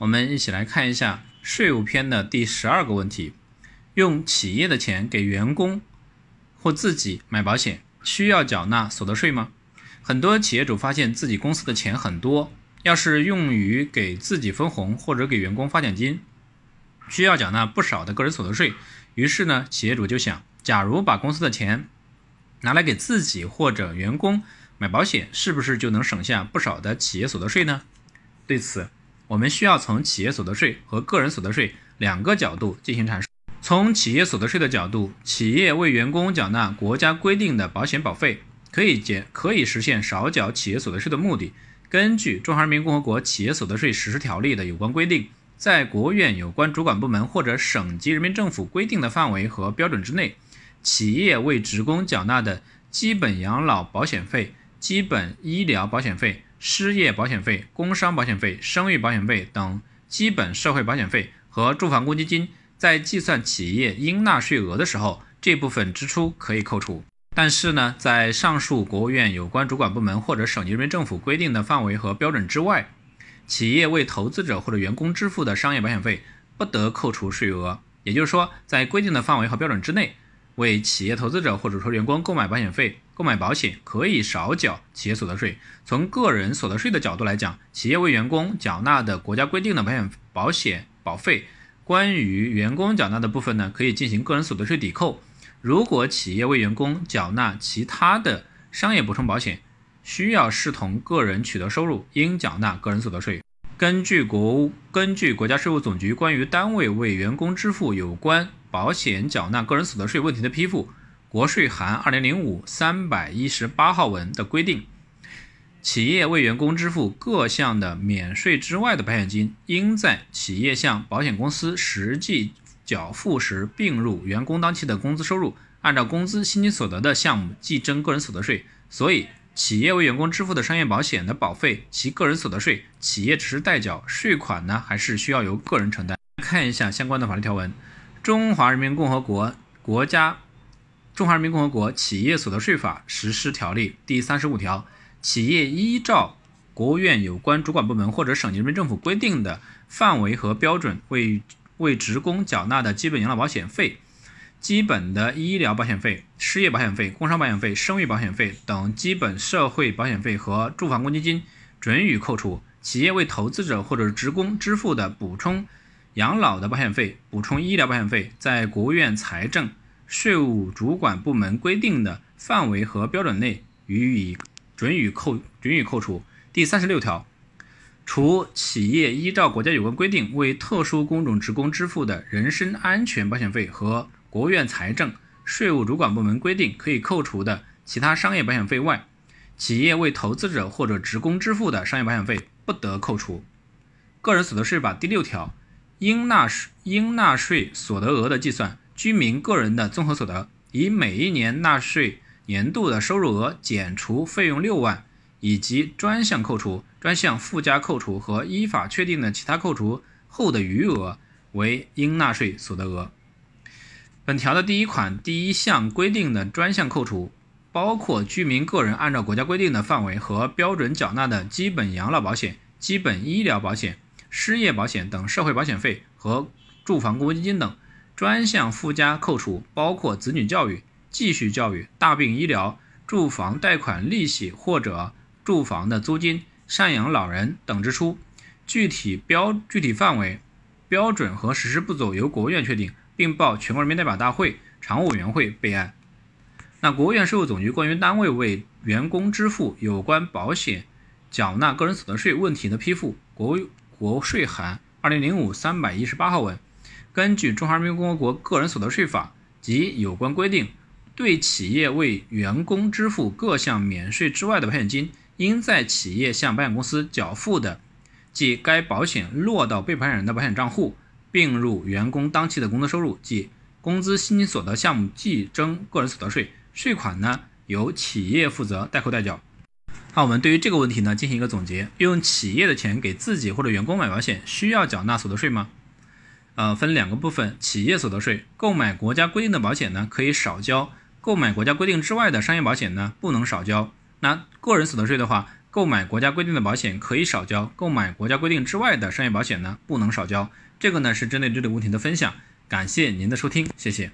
我们一起来看一下税务篇的第十二个问题：用企业的钱给员工或自己买保险，需要缴纳所得税吗？很多企业主发现自己公司的钱很多，要是用于给自己分红或者给员工发奖金，需要缴纳不少的个人所得税。于是呢，企业主就想，假如把公司的钱拿来给自己或者员工买保险，是不是就能省下不少的企业所得税呢？对此，我们需要从企业所得税和个人所得税两个角度进行阐述。从企业所得税的角度，企业为员工缴纳国家规定的保险保费，可以减可以实现少缴企业所得税的目的。根据《中华人民共和国企业所得税实施条例》的有关规定。在国务院有关主管部门或者省级人民政府规定的范围和标准之内，企业为职工缴纳的基本养老保险费、基本医疗保险费、失业保险费、工伤保险费、生育保险费等基本社会保险费和住房公积金，在计算企业应纳税额的时候，这部分支出可以扣除。但是呢，在上述国务院有关主管部门或者省级人民政府规定的范围和标准之外。企业为投资者或者员工支付的商业保险费不得扣除税额，也就是说，在规定的范围和标准之内，为企业投资者或者说员工购买保险费、购买保险可以少缴企业所得税。从个人所得税的角度来讲，企业为员工缴纳的国家规定的保险保险保费，关于员工缴纳的部分呢，可以进行个人所得税抵扣。如果企业为员工缴纳其他的商业补充保险，需要视同个人取得收入，应缴纳个人所得税。根据国根据国家税务总局关于单位为员工支付有关保险缴纳个人所得税问题的批复（国税函二零零五三百一十八号文）的规定，企业为员工支付各项的免税之外的保险金，应在企业向保险公司实际缴付时并入员工当期的工资收入，按照工资薪金所得的项目计征个人所得税。所以。企业为员工支付的商业保险的保费，其个人所得税，企业只是代缴，税款呢还是需要由个人承担。看一下相关的法律条文，《中华人民共和国国家中华人民共和国企业所得税法实施条例》第三十五条，企业依照国务院有关主管部门或者省级人民政府规定的范围和标准，为为职工缴纳的基本养老保险费。基本的医疗保险费、失业保险费、工伤保险费、生育保险费等基本社会保险费和住房公积金准予扣除。企业为投资者或者职工支付的补充养老的保险费、补充医疗保险费，在国务院财政、税务主管部门规定的范围和标准内予以准予扣准予扣除。第三十六条，除企业依照国家有关规定为特殊工种职工支付的人身安全保险费和国务院财政、税务主管部门规定可以扣除的其他商业保险费外，企业为投资者或者职工支付的商业保险费不得扣除。个人所得税法第六条，应纳税应纳税所得额的计算，居民个人的综合所得，以每一年纳税年度的收入额减除费用六万，以及专项扣除、专项附加扣除和依法确定的其他扣除后的余额为应纳税所得额。本条的第一款第一项规定的专项扣除，包括居民个人按照国家规定的范围和标准缴纳的基本养老保险、基本医疗保险、失业保险等社会保险费和住房公积金等；专项附加扣除包括子女教育、继续教育、大病医疗、住房贷款利息或者住房的租金、赡养老人等支出。具体标具体范围、标准和实施步骤由国务院确定。并报全国人民代表大会常务委员会备案。那国务院税务总局关于单位为员工支付有关保险缴纳个人所得税问题的批复（国国税函二零零五三百一十八号文），根据《中华人民共和国个人所得税法》及有关规定，对企业为员工支付各项免税之外的保险金，应在企业向保险公司缴付的，即该保险落到被保险人的保险账户。并入员工当期的工资收入，即工资薪金所得项目计征个人所得税，税款呢由企业负责代扣代缴。那我们对于这个问题呢进行一个总结：用企业的钱给自己或者员工买保险，需要缴纳所得税吗？呃，分两个部分：企业所得税，购买国家规定的保险呢可以少交，购买国家规定之外的商业保险呢不能少交。那个人所得税的话，购买国家规定的保险可以少交，购买国家规定之外的商业保险呢不能少交。这个呢是针对这个问题的分享，感谢您的收听，谢谢。